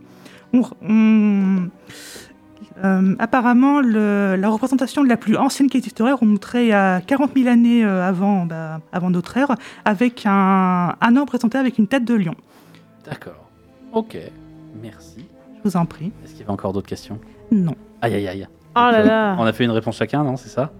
Euh, apparemment, le- la représentation la plus ancienne qui existerait remonterait à 40 000 années euh, avant, bah, avant notre ère, avec un, un homme représenté avec une tête de lion. D'accord. Ok. Merci. Je vous en prie. Est-ce qu'il y avait encore d'autres questions? Non. Aïe aïe aïe. Oh là là. On a fait une réponse chacun, non C'est ça?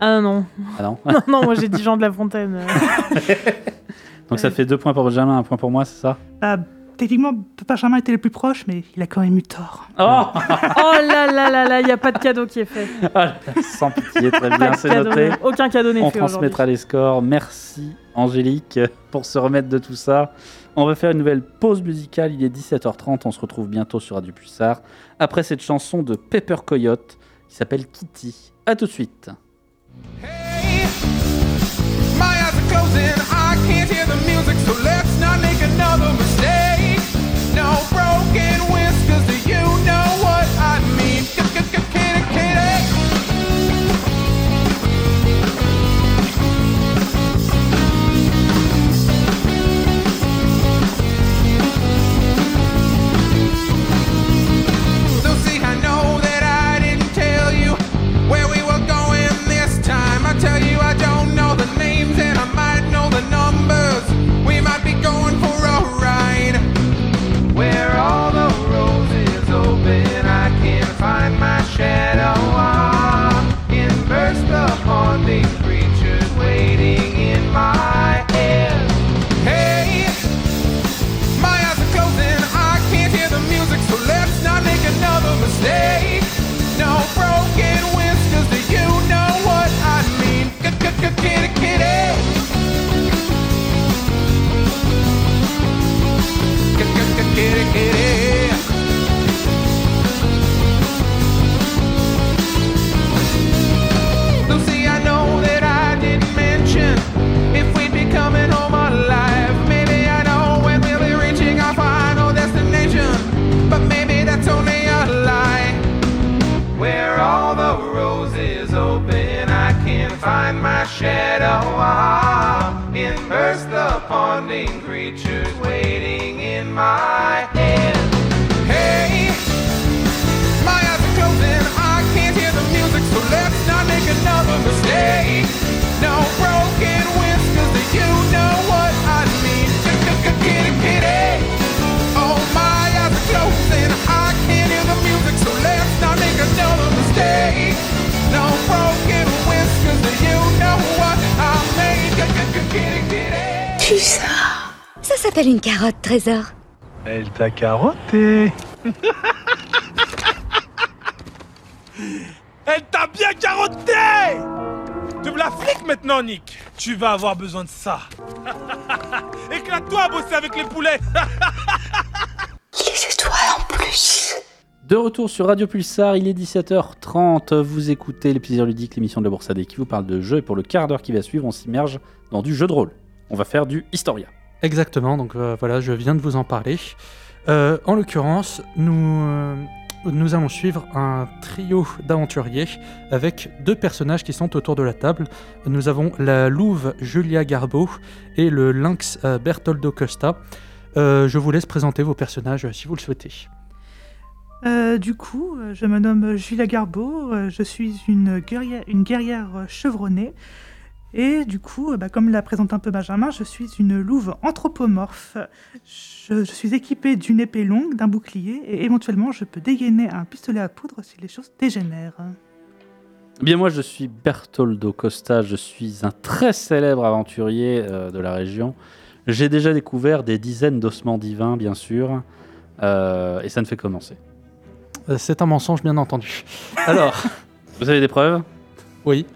Ah non. Ah non non, non, moi j'ai dit Jean de la Fontaine. euh. Donc ça fait deux points pour Benjamin, un point pour moi, c'est ça? Euh, techniquement, Benjamin était le plus proche, mais il a quand même eu tort. Oh oh là là là là, il n'y a pas de cadeau qui est fait. Sans pitié, très bien, c'est noté. Aucun cadeau n'est On fait transmettra les scores. Merci Angélique pour se remettre de tout ça. On va faire une nouvelle pause musicale. Il est 17h30. On se retrouve bientôt sur Radio Pulsar. Après cette chanson de Pepper Coyote qui s'appelle Kitty. A tout de suite. My eyes are closing, I can't hear I'm immersed creatures waiting in my head. Hey, my eyes are closing, I can't hear the music, so let's not make another mistake. Tu ça Ça s'appelle une carotte, trésor. Elle t'a carotté. Elle t'a bien carotté. Tu me la flics maintenant, Nick. Tu vas avoir besoin de ça. Éclate-toi à bosser avec les poulets. Les étoiles en plus. De retour sur Radio Pulsar, il est 17h30. Vous écoutez les plaisirs ludiques, l'émission de la Bourse qui vous parle de jeux. Et pour le quart d'heure qui va suivre, on s'immerge dans du jeu de rôle. On va faire du Historia. Exactement, donc euh, voilà, je viens de vous en parler. Euh, en l'occurrence, nous, euh, nous allons suivre un trio d'aventuriers avec deux personnages qui sont autour de la table. Nous avons la louve Julia Garbo et le lynx Bertoldo Costa. Je vous laisse présenter vos personnages si vous le souhaitez. Euh, du coup, euh, je me nomme Julia Garbeau, euh, je suis une guerrière, chevronnée. Et du coup, bah, comme l'a présenté un peu Benjamin, je suis une louve anthropomorphe. Je, suis équipée d'une épée longue, d'un bouclier, et éventuellement je peux dégainer un pistolet à poudre si les choses dégénèrent. Eh Bien moi, je suis Bertoldo Costa. Je suis un très célèbre aventurier de la région. J'ai déjà découvert des dizaines d'ossements divins, bien sûr. Et ça ne fait commencer. Euh, C'est un mensonge, bien entendu. Alors, vous avez des preuves? Oui.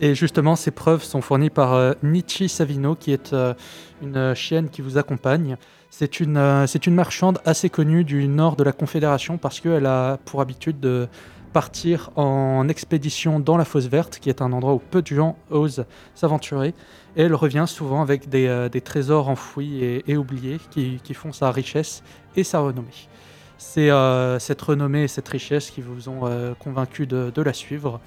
Et justement, ces preuves sont fournies par euh, Nichi Savino, qui est euh, une chienne qui vous accompagne. C'est une, euh, c'est une marchande assez connue du nord de la Confédération parce qu'elle a pour habitude de partir en expédition dans la fosse verte, qui est un endroit où peu de gens osent s'aventurer. Et elle revient souvent avec des, euh, des trésors enfouis et, et oubliés qui, qui font sa richesse et sa renommée. C'est euh, cette renommée et cette richesse qui vous ont euh, convaincu de, de la suivre,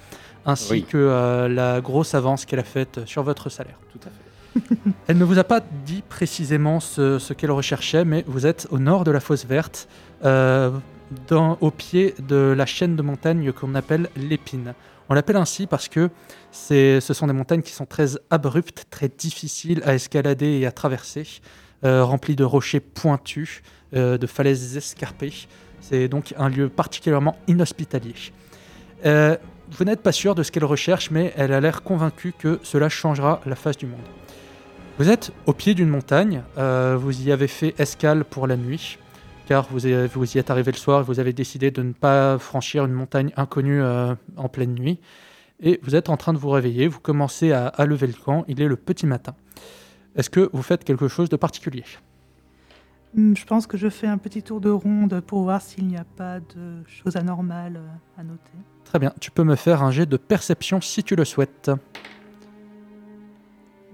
ainsi Oui. que euh, la grosse avance qu'elle a faite sur votre salaire. Tout à fait. Elle ne vous a pas dit précisément ce, ce qu'elle recherchait, mais vous êtes au nord de la fosse verte, dans, au pied de la chaîne de montagnes qu'on appelle l'épine. On l'appelle ainsi parce que ce sont des montagnes qui sont très abruptes, très difficiles à escalader et à traverser, remplies de rochers pointus, de falaises escarpées. C'est donc un lieu particulièrement inhospitalier. Euh, vous n'êtes pas sûr de ce qu'elle recherche, mais elle a l'air convaincue que cela changera la face du monde. Vous êtes au pied d'une montagne, euh, vous y avez fait escale pour la nuit, car vous, vous y êtes arrivé le soir et vous avez décidé de ne pas franchir une montagne inconnue euh, en pleine nuit. Et vous êtes en train de vous réveiller, vous commencez à, à lever le camp, il est le petit matin. Est-ce que vous faites quelque chose de particulier? Je pense que je fais un petit tour de ronde pour voir s'il n'y a pas de choses anormales euh, à noter. Très bien, tu peux me faire un jet de perception si tu le souhaites.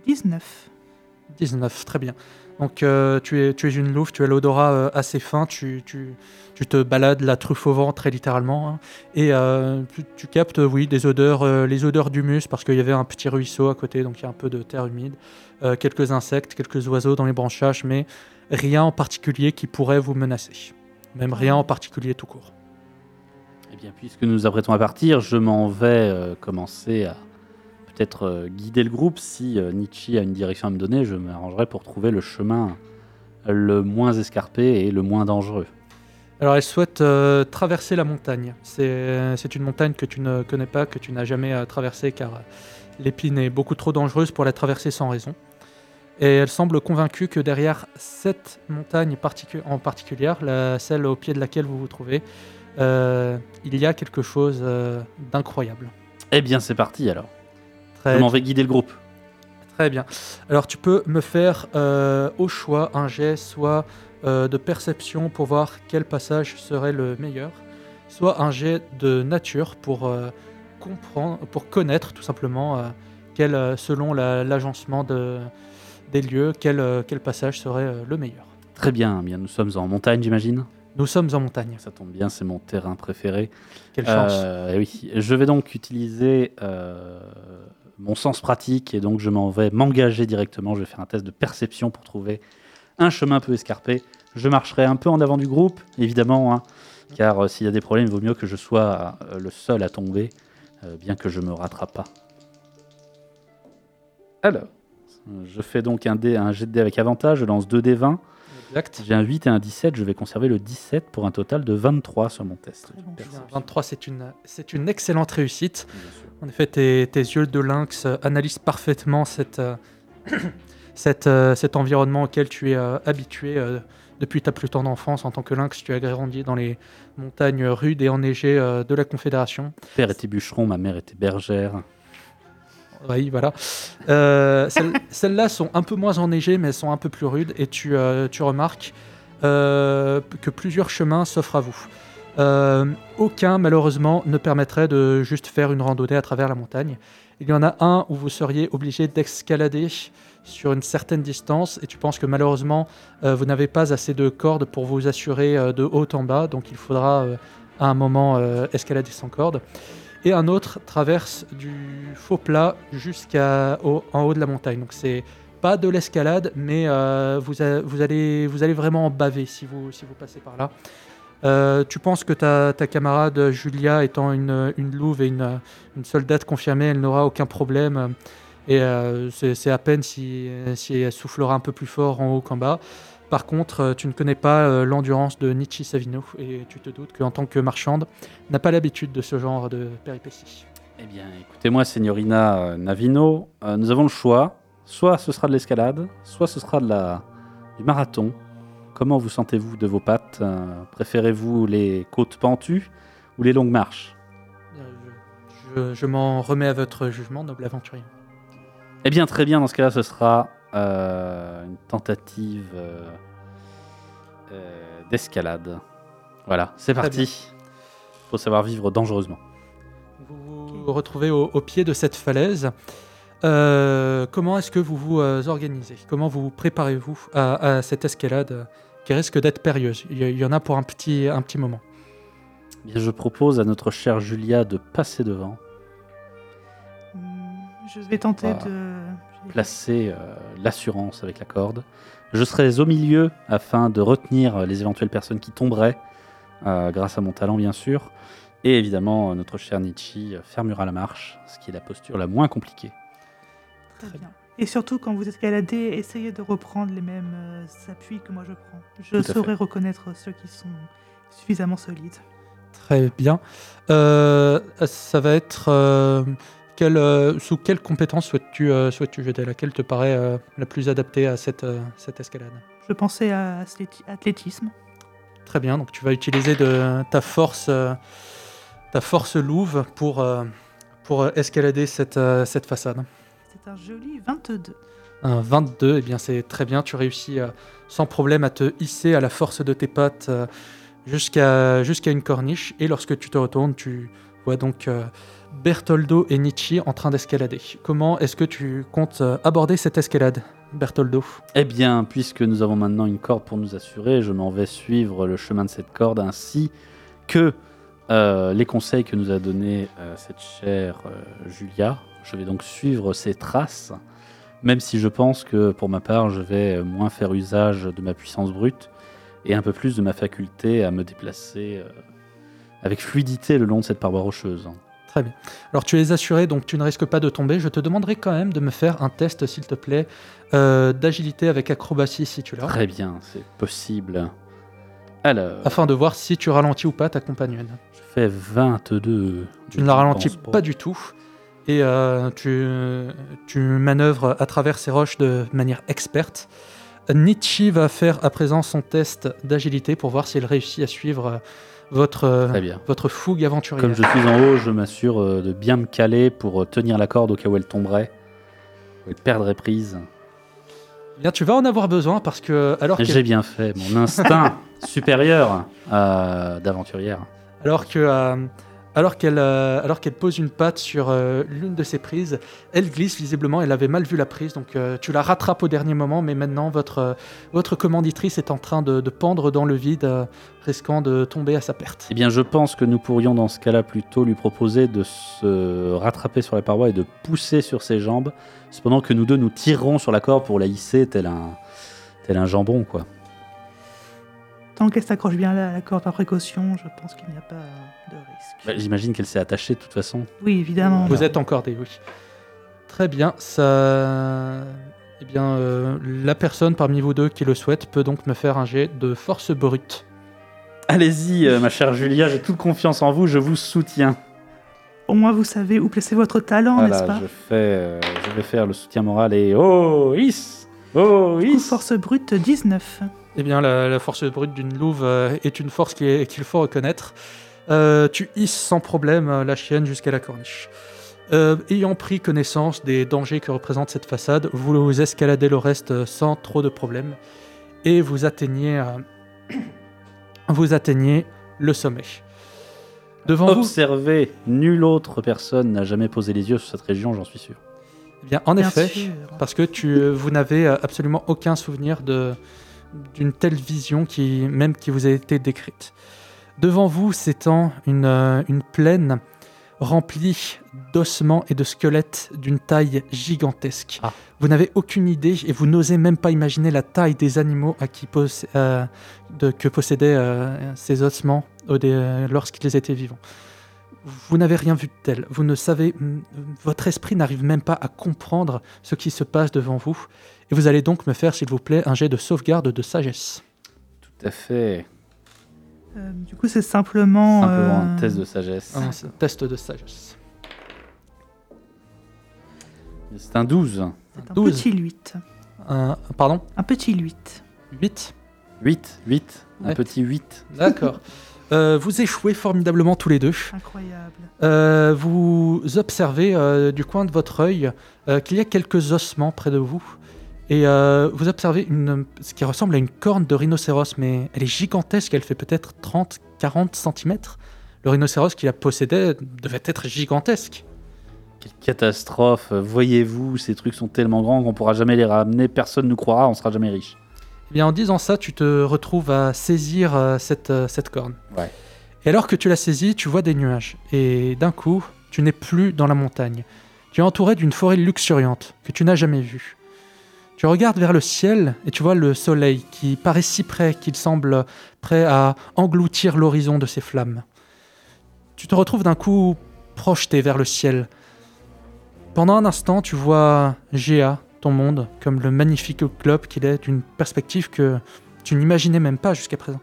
19. 19, très bien. Donc euh, tu, es, tu es une louve, tu as l'odorat euh, assez fin, tu, tu, tu te balades la truffe au vent très littéralement, hein, et euh, tu, tu captes oui des odeurs, les odeurs d'humus parce qu'il y avait un petit ruisseau à côté, donc il y a un peu de terre humide, quelques insectes, quelques oiseaux dans les branchages, mais rien en particulier qui pourrait vous menacer. Même rien en particulier tout court. Eh bien, puisque nous nous apprêtons à partir, je m'en vais euh, commencer à peut-être euh, guider le groupe. Si euh, Nietzsche a une direction à me donner, je m'arrangerai pour trouver le chemin le moins escarpé et le moins dangereux. Alors elle souhaite traverser la montagne. C'est une montagne que tu ne connais pas, que tu n'as jamais traversée car l'épine est beaucoup trop dangereuse pour la traverser sans raison. Et elle semble convaincue que derrière cette montagne particu- en particulier, la, celle au pied de laquelle vous vous trouvez, euh, il y a quelque chose euh, d'incroyable. Eh bien, c'est parti alors. Très je m'en vais guider le groupe. Très bien. Alors tu peux me faire euh, au choix un jet, soit de perception pour voir quel passage serait le meilleur, soit un jet de nature pour comprendre, pour connaître tout simplement quel, selon la- l'agencement de, des lieux, quel, euh, quel passage serait euh, le meilleur. Très bien, eh bien, nous sommes en montagne, j'imagine? Nous sommes en montagne. Ça tombe bien, c'est mon terrain préféré. Quelle chance. Euh, oui, je vais donc utiliser euh, mon sens pratique et donc je m'en vais m'engager directement. Je vais faire un test de perception pour trouver un chemin peu escarpé. Je marcherai un peu en avant du groupe, évidemment, hein, car euh, s'il y a des problèmes, il vaut mieux que je sois euh, le seul à tomber, euh, bien que je me rattrape pas. Alors, je fais donc un, dé, un jet de dé avec avantage, je lance 2 dés 20. Exact. J'ai un 8 et un 17, je vais conserver le 17 pour un total de 23 sur mon test. de perception. 23, c'est une, c'est une excellente réussite. En effet, tes, tes yeux de lynx euh, analysent parfaitement cette, euh, cette, euh, cet environnement auquel tu es euh, habitué euh, depuis ta plus tendre enfance. En tant que lynx, tu as grandi dans les montagnes rudes et enneigées euh, de la Confédération. Mon père était bûcheron, ma mère était bergère. Oui, voilà. Euh, celles- Celles-là sont un peu moins enneigées, mais elles sont un peu plus rudes. Et tu, euh, remarques euh, que plusieurs chemins s'offrent à vous. Aucun, malheureusement, ne permettrait de juste faire une randonnée à travers la montagne. Il y en a un où vous seriez obligé d'escalader sur une certaine distance et tu penses que malheureusement vous n'avez pas assez de cordes pour vous assurer de haut en bas, donc il faudra à un moment escalader sans corde. Et un autre traverse du faux plat jusqu'à en haut de la montagne. Donc c'est pas de l'escalade, mais euh, vous, vous, allez, vous allez vraiment en baver si vous, si vous passez par là. Euh, tu penses que ta, ta camarade Julia, étant une, une louve et une, une soldate confirmée, elle n'aura aucun problème. Et euh, c'est c'est à peine si, si elle soufflera un peu plus fort en haut qu'en bas. Par contre, euh, tu ne connais pas euh, l'endurance de Nietzsche Savino et tu te doutes qu'en tant que marchande, n'a pas l'habitude de ce genre de péripéties. Eh bien, écoutez-moi, Signorina euh, Navino, euh, nous avons le choix. Soit ce sera de l'escalade, soit ce sera de la, du marathon. Comment vous sentez-vous de vos pattes Euh, Préférez-vous les côtes pentues ou les longues marches? Je, je m'en remets à votre jugement, noble aventurier. Eh bien, très bien, dans ce cas-là, ce sera une tentative euh, euh, d'escalade. Voilà, c'est parti. faut savoir vivre dangereusement. Vous vous retrouvez au, au pied de cette falaise. Euh, comment est-ce que vous vous euh, organisez? Comment vous préparez-vous à, à cette escalade qui risque d'être périlleuse? Il y, il y en a pour un petit, un petit moment. Eh Bien, je propose à notre chère Julia de passer devant, Je vais tenter Ah. de. Placer euh, l'assurance avec la corde. Je serai au milieu afin de retenir les éventuelles personnes qui tomberaient, euh, grâce à mon talent bien sûr. Et évidemment, notre cher Nietzsche fermera la marche, ce qui est la posture la moins compliquée. Très bien. Et surtout, quand vous escaladez, essayez de reprendre les mêmes euh, appuis que moi je prends. Je saurai reconnaître ceux qui sont suffisamment solides. Très bien. Euh, ça va être. euh, quelle, euh, sous quelle compétence souhaites-tu euh, souhaites-tu jeter Laquelle te paraît euh, la plus adaptée à cette, euh, cette escalade? Je pensais à athléti- athlétisme. Très bien, donc tu vas utiliser de ta force, ta force louve pour, pour escalader cette, cette façade. C'est un joli 22. Un 22, eh bien c'est très bien, tu réussis sans problème à te hisser à la force de tes pattes jusqu'à jusqu'à une corniche, et lorsque tu te retournes, tu vois donc Bertoldo et Nietzsche en train d'escalader. Comment est-ce que tu comptes euh, aborder cette escalade, Bertoldo? Eh bien, puisque nous avons maintenant une corde pour nous assurer, je m'en vais suivre le chemin de cette corde ainsi que euh, les conseils que nous a donnés euh, cette chère Julia. Je vais donc suivre ses traces, même si je pense que pour ma part, je vais moins faire usage de ma puissance brute et un peu plus de ma faculté à me déplacer avec fluidité le long de cette paroi rocheuse. Très bien. Alors tu es assuré, donc tu ne risques pas de tomber. Je te demanderai quand même de me faire un test, s'il te plaît, euh, d'agilité avec acrobatie, si tu l'as. Très bien, c'est possible. Alors, Afin de voir si tu ralentis ou pas ta compagnonne. je fais 22. Tu ne la ralentis pas. du tout. Et euh, tu, tu manœuvres à travers ces roches de manière experte. Nietzsche va faire à présent son test d'agilité pour voir s'il réussit à suivre euh, votre, euh, votre fougue aventurière. Comme je suis en haut, je m'assure euh, de bien me caler pour euh, tenir la corde au cas où elle tomberait. Ou elle perdrait prise. Eh Bien, tu vas en avoir besoin parce que alors J'ai bien fait. Mon instinct supérieur euh, d'aventurière. alors que euh, alors qu'elle euh, alors qu'elle pose une patte sur euh, l'une de ses prises, elle glisse visiblement. Elle avait mal vu la prise, donc euh, tu la rattrapes au dernier moment. Mais maintenant, votre votre commanditrice est en train de, pendre dans le vide, risquant de tomber à sa perte. Eh bien, je pense que nous pourrions dans ce cas-là plutôt lui proposer de se rattraper sur les parois et de pousser sur ses jambes, cependant que nous deux nous tirerons sur la corde pour la hisser tel un, tel un jambon, quoi. Tant qu'elle s'accroche bien à la corde par précaution, je pense qu'il n'y a pas de risque. Bah, J'imagine qu'elle s'est attachée de toute façon. Oui, évidemment. Vous êtes encore des oui. Très bien, ça. Eh bien, euh, la personne parmi vous deux qui le souhaite peut donc me faire un jet de force brute. Allez-y, euh, ma chère Julia, j'ai toute confiance en vous, je vous soutiens. Au moins, vous savez où placer votre talent, Voilà, n'est-ce pas je, fais, euh, je vais faire le soutien moral et oh, is Oh, coup, is force brute 19. Eh bien, la, la force brute d'une louve euh, est une force qu'il faut reconnaître. Euh, tu hisses sans problème euh, la chienne jusqu'à la corniche. Euh, ayant pris connaissance des dangers que représente cette façade, vous escaladez le reste sans trop de problèmes et vous atteignez, euh, vous atteignez le sommet. Devant vous, Observez, nulle autre personne n'a jamais posé les yeux sur cette région, j'en suis sûr. Eh bien, en Bien effet, sûr. parce que tu, vous n'avez absolument aucun souvenir de d'une telle vision qui même qui vous a été décrite. Devant vous s'étend une, euh, une plaine remplie d'ossements et de squelettes d'une taille gigantesque. Ah. Vous n'avez aucune idée et vous n'osez même pas imaginer la taille des animaux à qui euh, de- que possédaient euh, ces ossements lorsqu'ils étaient vivants. Vous n'avez rien vu de tel. Vous ne savez, votre esprit n'arrive même pas à comprendre ce qui se passe devant vous. Et vous allez donc me faire, s'il vous plaît, un jet de sauvegarde de sagesse. Tout à fait. Euh, du coup, c'est simplement. Simplement euh, un test de sagesse. Un test de sagesse. C'est un 12. C'est un 12. petit 8. Un, pardon? Un petit 8. 8 8, 8, un Ouais. petit 8. D'accord. Euh, vous échouez formidablement tous les deux. Incroyable. Euh, vous observez euh, du coin de votre œil euh, qu'il y a quelques ossements près de vous. Et euh, vous observez une, ce qui ressemble à une corne de rhinocéros, mais elle est gigantesque, elle fait peut-être 30-40 cm. Le rhinocéros qui la possédait devait être gigantesque. Quelle catastrophe. Voyez-vous, ces trucs sont tellement grands qu'on pourra jamais les ramener, personne ne nous croira, on sera jamais riche. Eh bien, en disant ça, tu te retrouves à saisir euh, cette, euh, cette corne. Ouais. Et alors que tu la saisis, tu vois des nuages. Et d'un coup, tu n'es plus dans la montagne. Tu es entouré d'une forêt luxuriante que tu n'as jamais vue. Tu regardes vers le ciel et tu vois le soleil qui paraît si près qu'il semble prêt à engloutir l'horizon de ses flammes. Tu te retrouves d'un coup projeté vers le ciel. Pendant un instant, tu vois Géa, ton monde, comme le magnifique globe qu'il est, d'une perspective que tu n'imaginais même pas jusqu'à présent.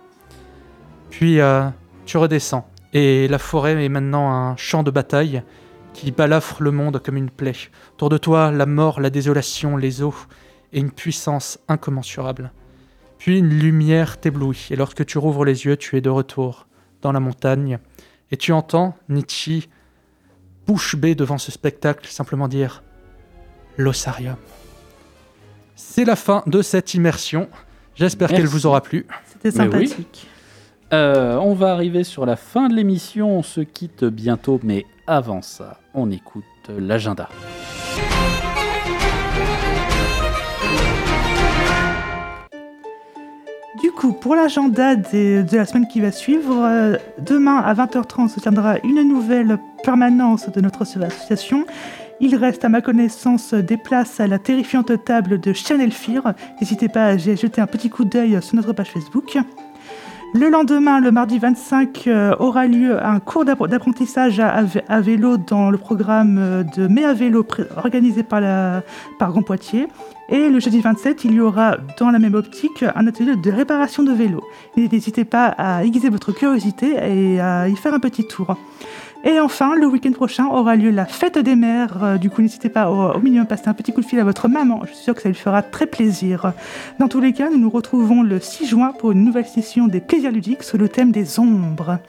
Puis euh, tu redescends, et la forêt est maintenant un champ de bataille qui balafre le monde comme une plaie. Autour de toi, la mort, la désolation, les eaux, et une puissance incommensurable. Puis une lumière t'éblouit, et lorsque tu rouvres les yeux, tu es de retour dans la montagne, et tu entends Nietzsche, bouche bée devant ce spectacle, simplement dire L'Ossarium. C'est la fin de cette immersion. J'espère qu'elle vous aura plu. C'était Mais oui. sympathique. Euh, on va arriver sur la fin de l'émission. On se quitte bientôt, mais avant ça, on écoute l'agenda. Du coup, pour l'agenda de la semaine qui va suivre, euh, demain à 20h30 se tiendra une nouvelle permanence de notre association. Il reste, à ma connaissance, des places à la terrifiante table de Chanel Fear. N'hésitez pas à jeter un petit coup d'œil sur notre page Facebook. Le lendemain, le mardi 25, euh, aura lieu un cours d'app- d'apprentissage à, à vé- à vélo dans le programme euh, de Mais à vélo organisé par, par Grand Poitiers. Et le jeudi 27, il y aura dans la même optique un atelier de réparation de vélo. Et N'hésitez pas à aiguiser votre curiosité et à y faire un petit tour. Et enfin, le week-end prochain aura lieu la fête des mères. Euh, Du coup, n'hésitez pas au, au minimum à passer un petit coup de fil à votre maman. Je suis sûre que ça lui fera très plaisir. Dans tous les cas, nous nous retrouvons le 6 juin pour une nouvelle session des plaisirs ludiques sur le thème des ombres.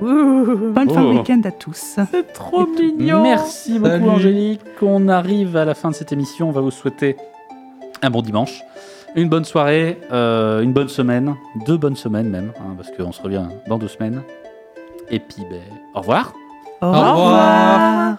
Bonne fin de Oh. week-end à tous. C'est trop mignon. Merci beaucoup Salut. Angélique. On arrive à la fin de cette émission. On va vous souhaiter un bon dimanche, une bonne soirée, euh, une bonne semaine, deux bonnes semaines même, hein, parce qu'on se revient dans deux semaines. Et puis, ben, au revoir. Au revoir. revoir.